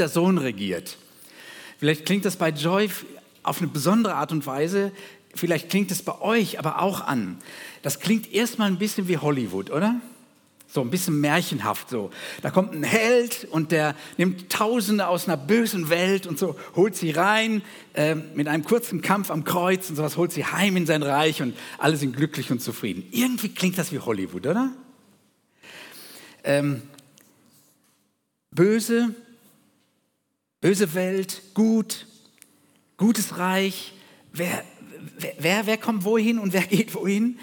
der Sohn regiert. Vielleicht klingt das bei Joy auf eine besondere Art und Weise, vielleicht klingt es bei euch aber auch an. Das klingt erstmal ein bisschen wie Hollywood, oder? So ein bisschen märchenhaft so. Da kommt ein Held und der nimmt Tausende aus einer bösen Welt und so holt sie rein äh, mit einem kurzen Kampf am Kreuz und sowas, holt sie heim in sein Reich und alle sind glücklich und zufrieden. Irgendwie klingt das wie Hollywood, oder? Ähm, böse, böse Welt, gut, gutes Reich. Wer, wer, wer kommt wohin und wer geht wohin?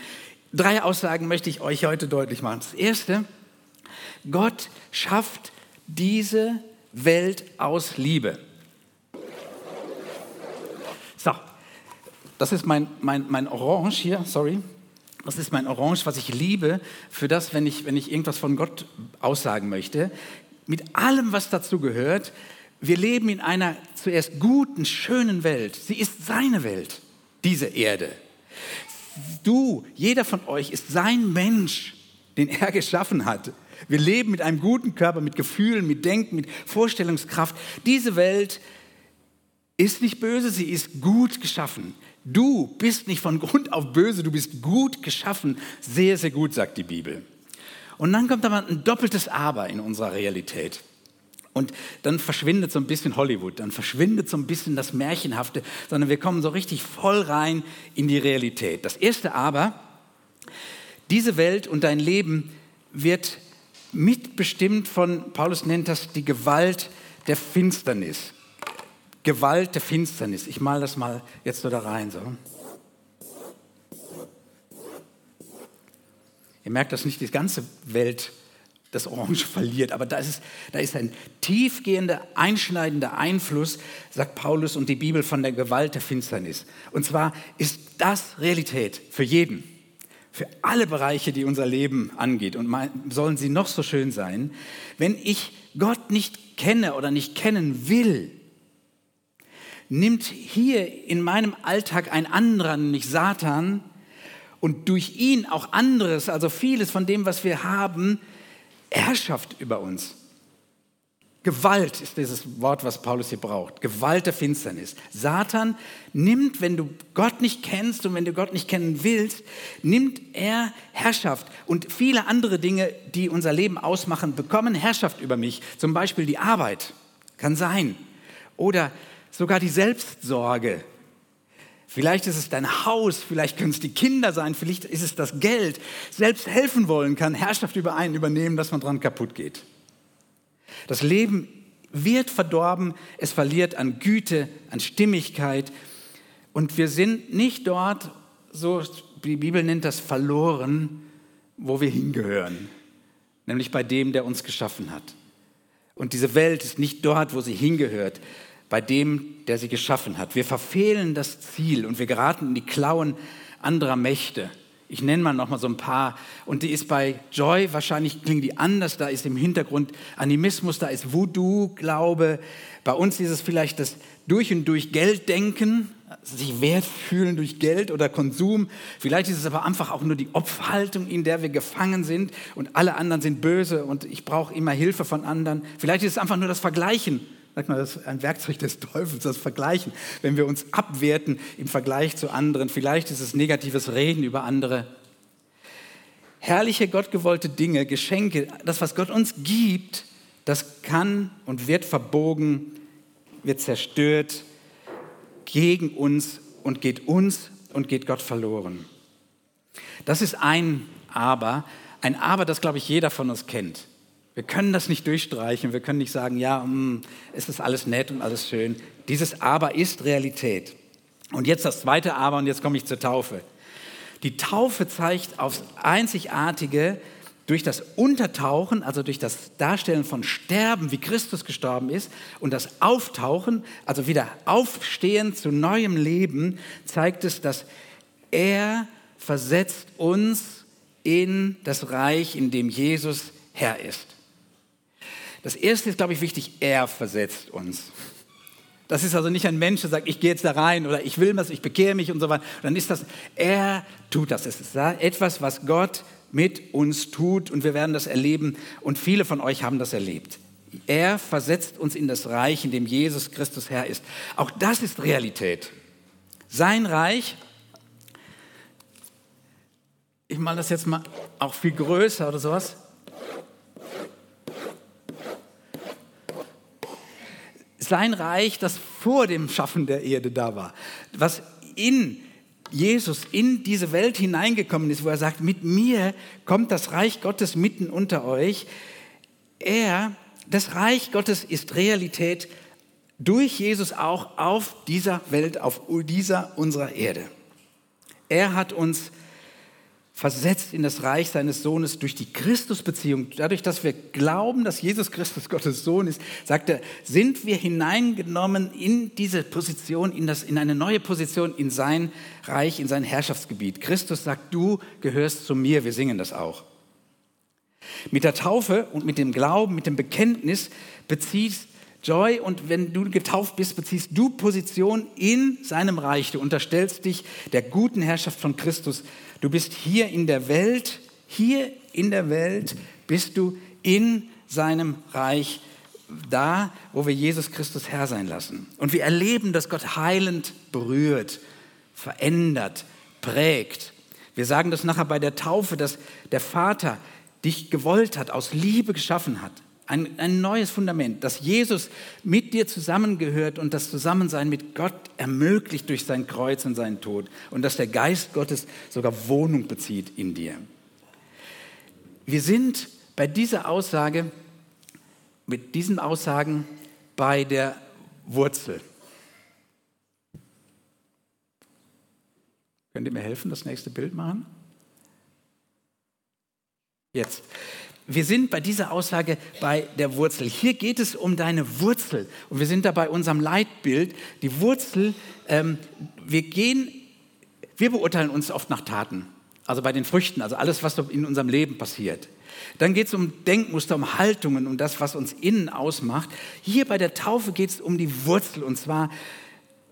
Drei Aussagen möchte ich euch heute deutlich machen. Das erste, Gott schafft diese Welt aus Liebe. So, das ist mein, mein, mein Orange hier, sorry. Das ist mein Orange, was ich liebe für das, wenn ich, wenn ich irgendwas von Gott aussagen möchte. Mit allem, was dazu gehört. Wir leben in einer zuerst guten, schönen Welt. Sie ist seine Welt, diese Erde du, jeder von euch ist sein Mensch, den er geschaffen hat. Wir leben mit einem guten Körper, mit Gefühlen, mit Denken, mit Vorstellungskraft. Diese Welt ist nicht böse, sie ist gut geschaffen. Du bist nicht von Grund auf böse, du bist gut geschaffen. Sehr, sehr gut, sagt die Bibel. Und dann kommt aber ein doppeltes Aber in unserer Realität. Und dann verschwindet so ein bisschen Hollywood, dann verschwindet so ein bisschen das Märchenhafte, sondern wir kommen so richtig voll rein in die Realität. Das erste aber, diese Welt und dein Leben wird mitbestimmt von, Paulus nennt das die Gewalt der Finsternis. Gewalt der Finsternis. Ich male das mal jetzt so da rein. So. Ihr merkt, dass nicht die ganze Welt das Orange verliert. Aber da ist, da ist ein tiefgehender, einschneidender Einfluss, sagt Paulus und die Bibel von der Gewalt der Finsternis. Und zwar ist das Realität für jeden, für alle Bereiche, die unser Leben angeht. Und sollen sie noch so schön sein, wenn ich Gott nicht kenne oder nicht kennen will, nimmt hier in meinem Alltag ein anderer, nämlich Satan, und durch ihn auch anderes, also vieles von dem, was wir haben, Herrschaft über uns. Gewalt ist dieses Wort, was Paulus hier braucht. Gewalt der Finsternis. Satan nimmt, wenn du Gott nicht kennst und wenn du Gott nicht kennen willst, nimmt er Herrschaft. Und viele andere Dinge, die unser Leben ausmachen, bekommen Herrschaft über mich. Zum Beispiel die Arbeit, kann sein. Oder sogar die Selbstsorge, Vielleicht ist es dein Haus, vielleicht können es die Kinder sein, vielleicht ist es das Geld. Selbst helfen wollen kann Herrschaft über einen übernehmen, dass man dran kaputt geht. Das Leben wird verdorben, es verliert an Güte, an Stimmigkeit. Und wir sind nicht dort, so die Bibel nennt das verloren, wo wir hingehören, nämlich bei dem, der uns geschaffen hat. Und diese Welt ist nicht dort, wo sie hingehört bei dem, der sie geschaffen hat. Wir verfehlen das Ziel und wir geraten in die Klauen anderer Mächte. Ich nenne mal noch mal so ein paar. Und die ist bei Joy, wahrscheinlich klingen die anders. Da ist im Hintergrund Animismus, da ist Voodoo-Glaube. Bei uns ist es vielleicht das durch und durch Gelddenken, sich wert fühlen durch Geld oder Konsum. Vielleicht ist es aber einfach auch nur die Opferhaltung, in der wir gefangen sind und alle anderen sind böse und ich brauche immer Hilfe von anderen. Vielleicht ist es einfach nur das Vergleichen Sag mal, das ist ein Werkzeug des Teufels, das Vergleichen. Wenn wir uns abwerten im Vergleich zu anderen, vielleicht ist es negatives Reden über andere. Herrliche, gottgewollte Dinge, Geschenke, das, was Gott uns gibt, das kann und wird verbogen, wird zerstört gegen uns und geht uns und geht Gott verloren. Das ist ein Aber, ein Aber, das, glaube ich, jeder von uns kennt. Wir können das nicht durchstreichen. Wir können nicht sagen, ja, mm, es ist alles nett und alles schön. Dieses Aber ist Realität. Und jetzt das zweite Aber und jetzt komme ich zur Taufe. Die Taufe zeigt aufs Einzigartige durch das Untertauchen, also durch das Darstellen von Sterben, wie Christus gestorben ist, und das Auftauchen, also wieder Aufstehen zu neuem Leben, zeigt es, dass er versetzt uns in das Reich, in dem Jesus Herr ist. Das erste ist, glaube ich, wichtig, er versetzt uns. Das ist also nicht ein Mensch, der sagt, ich gehe jetzt da rein oder ich will was, ich bekehre mich und so weiter. dann ist das, er tut das. Es ist etwas, was Gott mit uns tut und wir werden das erleben und viele von euch haben das erlebt. Er versetzt uns in das Reich, in dem Jesus Christus Herr ist. Auch das ist Realität. Sein Reich, ich mache das jetzt mal auch viel größer oder sowas. Sein Reich, das vor dem Schaffen der Erde da war, was in Jesus in diese Welt hineingekommen ist, wo er sagt, mit mir kommt das Reich Gottes mitten unter euch. Er, das Reich Gottes ist Realität durch Jesus auch auf dieser Welt, auf dieser unserer Erde. Er hat uns versetzt in das Reich seines Sohnes durch die Christusbeziehung. Dadurch, dass wir glauben, dass Jesus Christus Gottes Sohn ist, sagt er, sind wir hineingenommen in diese Position, in, das, in eine neue Position, in sein Reich, in sein Herrschaftsgebiet. Christus sagt, du gehörst zu mir. Wir singen das auch. Mit der Taufe und mit dem Glauben, mit dem Bekenntnis beziehst Joy und wenn du getauft bist, beziehst du Position in seinem Reich. Du unterstellst dich der guten Herrschaft von Christus. Du bist hier in der Welt, hier in der Welt bist du in seinem Reich, da, wo wir Jesus Christus Herr sein lassen. Und wir erleben, dass Gott heilend berührt, verändert, prägt. Wir sagen das nachher bei der Taufe, dass der Vater dich gewollt hat, aus Liebe geschaffen hat ein, ein neues Fundament, dass Jesus mit dir zusammengehört und das Zusammensein mit Gott ermöglicht durch sein Kreuz und seinen Tod und dass der Geist Gottes sogar Wohnung bezieht in dir. Wir sind bei dieser Aussage, mit diesen Aussagen bei der Wurzel. Könnt ihr mir helfen, das nächste Bild machen? Jetzt wir sind bei dieser Aussage bei der Wurzel. Hier geht es um deine Wurzel. Und wir sind da bei unserem Leitbild. Die Wurzel, ähm, wir gehen, wir beurteilen uns oft nach Taten. Also bei den Früchten, also alles, was in unserem Leben passiert. Dann geht es um Denkmuster, um Haltungen, um das, was uns innen ausmacht. Hier bei der Taufe geht es um die Wurzel. Und zwar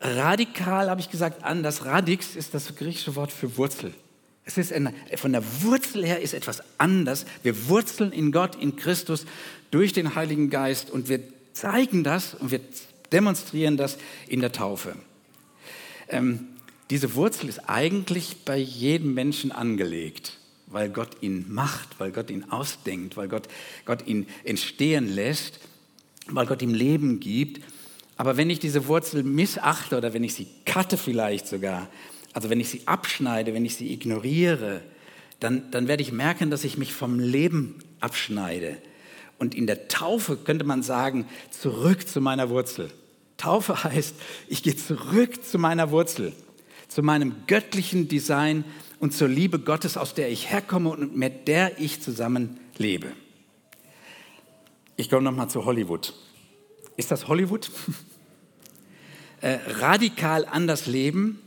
radikal, habe ich gesagt, anders. Radix ist das griechische Wort für Wurzel. Es ist eine, von der Wurzel her ist etwas anders. Wir wurzeln in Gott, in Christus durch den Heiligen Geist und wir zeigen das und wir demonstrieren das in der Taufe. Ähm, diese Wurzel ist eigentlich bei jedem Menschen angelegt, weil Gott ihn macht, weil Gott ihn ausdenkt, weil Gott, Gott ihn entstehen lässt, weil Gott ihm Leben gibt. Aber wenn ich diese Wurzel missachte oder wenn ich sie cutte vielleicht sogar, also wenn ich sie abschneide, wenn ich sie ignoriere, dann, dann werde ich merken, dass ich mich vom Leben abschneide. Und in der Taufe könnte man sagen, zurück zu meiner Wurzel. Taufe heißt, ich gehe zurück zu meiner Wurzel, zu meinem göttlichen Design und zur Liebe Gottes, aus der ich herkomme und mit der ich zusammen lebe. Ich komme nochmal zu Hollywood. Ist das Hollywood? äh, radikal anders leben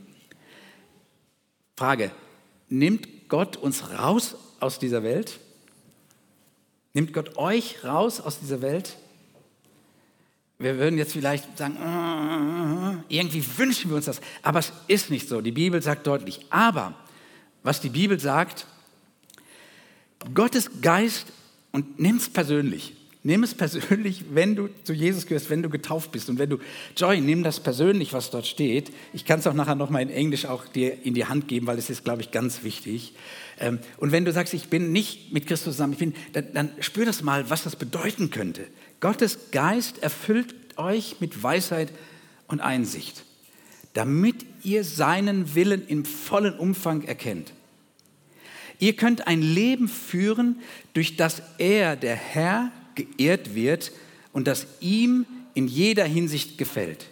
Frage, nimmt Gott uns raus aus dieser Welt? Nimmt Gott euch raus aus dieser Welt? Wir würden jetzt vielleicht sagen, äh, irgendwie wünschen wir uns das, aber es ist nicht so. Die Bibel sagt deutlich. Aber was die Bibel sagt, Gottes Geist und nimm es persönlich. Nimm es persönlich, wenn du zu Jesus gehörst, wenn du getauft bist und wenn du, Joy, nimm das persönlich, was dort steht. Ich kann es auch nachher nochmal in Englisch auch dir in die Hand geben, weil es ist, glaube ich, ganz wichtig. Ähm, und wenn du sagst, ich bin nicht mit Christus zusammen, ich bin, dann, dann spür das mal, was das bedeuten könnte. Gottes Geist erfüllt euch mit Weisheit und Einsicht, damit ihr seinen Willen im vollen Umfang erkennt. Ihr könnt ein Leben führen, durch das er, der Herr, geehrt wird und das ihm in jeder Hinsicht gefällt.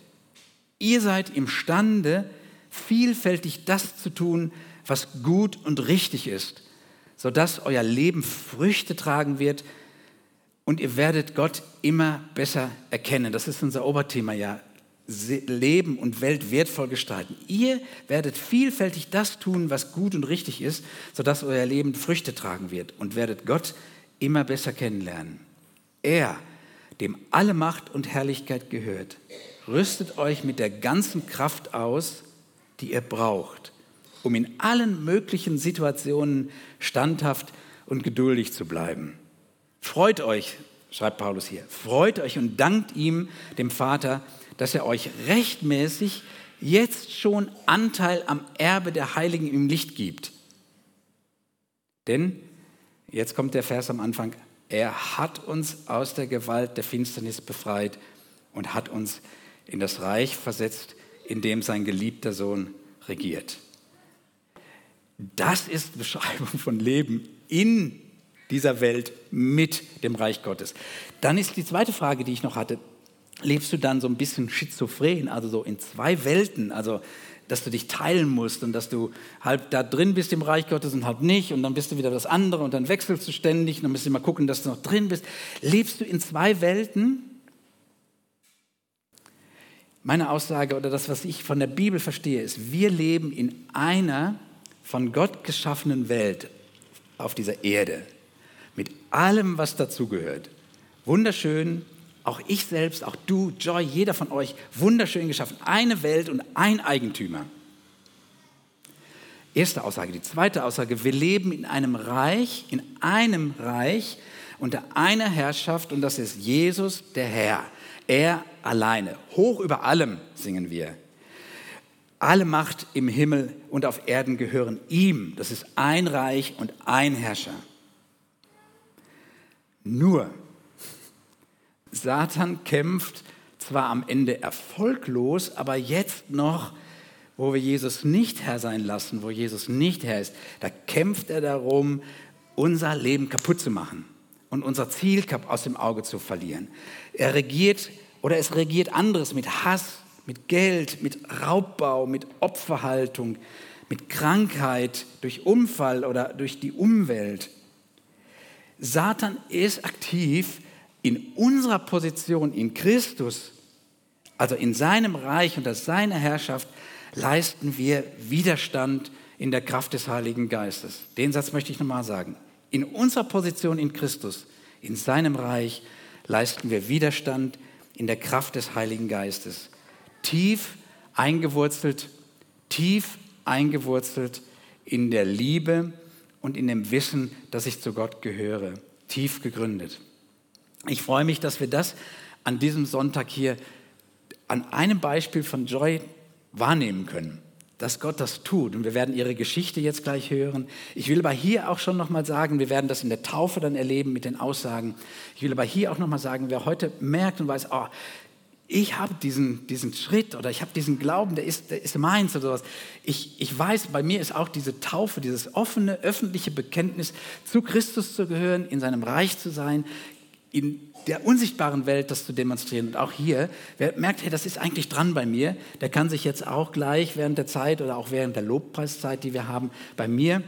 Ihr seid imstande, vielfältig das zu tun, was gut und richtig ist, sodass euer Leben Früchte tragen wird und ihr werdet Gott immer besser erkennen. Das ist unser Oberthema ja. Leben und Welt wertvoll gestalten. Ihr werdet vielfältig das tun, was gut und richtig ist, sodass euer Leben Früchte tragen wird und werdet Gott immer besser kennenlernen. Er, dem alle Macht und Herrlichkeit gehört, rüstet euch mit der ganzen Kraft aus, die ihr braucht, um in allen möglichen Situationen standhaft und geduldig zu bleiben. Freut euch, schreibt Paulus hier. Freut euch und dankt ihm, dem Vater, dass er euch rechtmäßig jetzt schon Anteil am Erbe der Heiligen im Licht gibt. Denn, jetzt kommt der Vers am Anfang, er hat uns aus der Gewalt der Finsternis befreit und hat uns in das Reich versetzt, in dem sein geliebter Sohn regiert. Das ist Beschreibung von Leben in dieser Welt mit dem Reich Gottes. Dann ist die zweite Frage, die ich noch hatte, lebst du dann so ein bisschen schizophren, also so in zwei Welten, also dass du dich teilen musst und dass du halb da drin bist im Reich Gottes und halb nicht und dann bist du wieder das andere und dann wechselst du ständig und dann musst du mal gucken, dass du noch drin bist. Lebst du in zwei Welten? Meine Aussage oder das, was ich von der Bibel verstehe, ist, wir leben in einer von Gott geschaffenen Welt auf dieser Erde mit allem, was dazugehört. Wunderschön, auch ich selbst, auch du, Joy, jeder von euch, wunderschön geschaffen. Eine Welt und ein Eigentümer. Erste Aussage. Die zweite Aussage, wir leben in einem Reich, in einem Reich unter einer Herrschaft und das ist Jesus, der Herr. Er alleine. Hoch über allem singen wir. Alle Macht im Himmel und auf Erden gehören ihm. Das ist ein Reich und ein Herrscher. Nur Satan kämpft zwar am Ende erfolglos, aber jetzt noch, wo wir Jesus nicht Herr sein lassen, wo Jesus nicht Herr ist, da kämpft er darum, unser Leben kaputt zu machen und unser Ziel aus dem Auge zu verlieren. Er regiert oder es regiert anderes mit Hass, mit Geld, mit Raubbau, mit Opferhaltung, mit Krankheit, durch Unfall oder durch die Umwelt. Satan ist aktiv in unserer Position in Christus, also in seinem Reich unter seiner Herrschaft, leisten wir Widerstand in der Kraft des Heiligen Geistes. Den Satz möchte ich nochmal sagen. In unserer Position in Christus, in seinem Reich, leisten wir Widerstand in der Kraft des Heiligen Geistes. Tief eingewurzelt, tief eingewurzelt in der Liebe und in dem Wissen, dass ich zu Gott gehöre. Tief gegründet. Ich freue mich, dass wir das an diesem Sonntag hier an einem Beispiel von Joy wahrnehmen können, dass Gott das tut. Und wir werden ihre Geschichte jetzt gleich hören. Ich will aber hier auch schon nochmal sagen, wir werden das in der Taufe dann erleben mit den Aussagen. Ich will aber hier auch nochmal sagen, wer heute merkt und weiß, oh, ich habe diesen, diesen Schritt oder ich habe diesen Glauben, der ist, der ist meins oder sowas. Ich, ich weiß, bei mir ist auch diese Taufe, dieses offene, öffentliche Bekenntnis, zu Christus zu gehören, in seinem Reich zu sein, in der unsichtbaren Welt das zu demonstrieren. Und auch hier, wer merkt, hey, das ist eigentlich dran bei mir, der kann sich jetzt auch gleich während der Zeit oder auch während der Lobpreiszeit, die wir haben, bei mir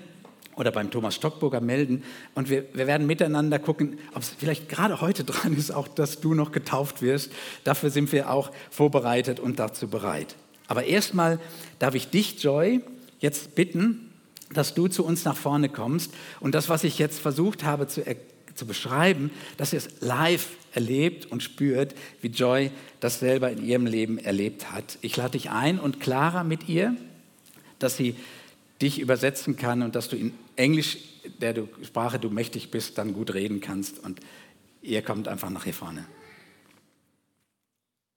oder beim Thomas Stockburger melden. Und wir, wir werden miteinander gucken, ob es vielleicht gerade heute dran ist, auch dass du noch getauft wirst. Dafür sind wir auch vorbereitet und dazu bereit. Aber erstmal darf ich dich, Joy, jetzt bitten, dass du zu uns nach vorne kommst und das, was ich jetzt versucht habe zu erklären, zu beschreiben, dass ihr es live erlebt und spürt, wie Joy das selber in ihrem Leben erlebt hat. Ich lade dich ein und Clara mit ihr, dass sie dich übersetzen kann und dass du in Englisch, der du, Sprache du mächtig bist, dann gut reden kannst. Und ihr kommt einfach nach hier vorne.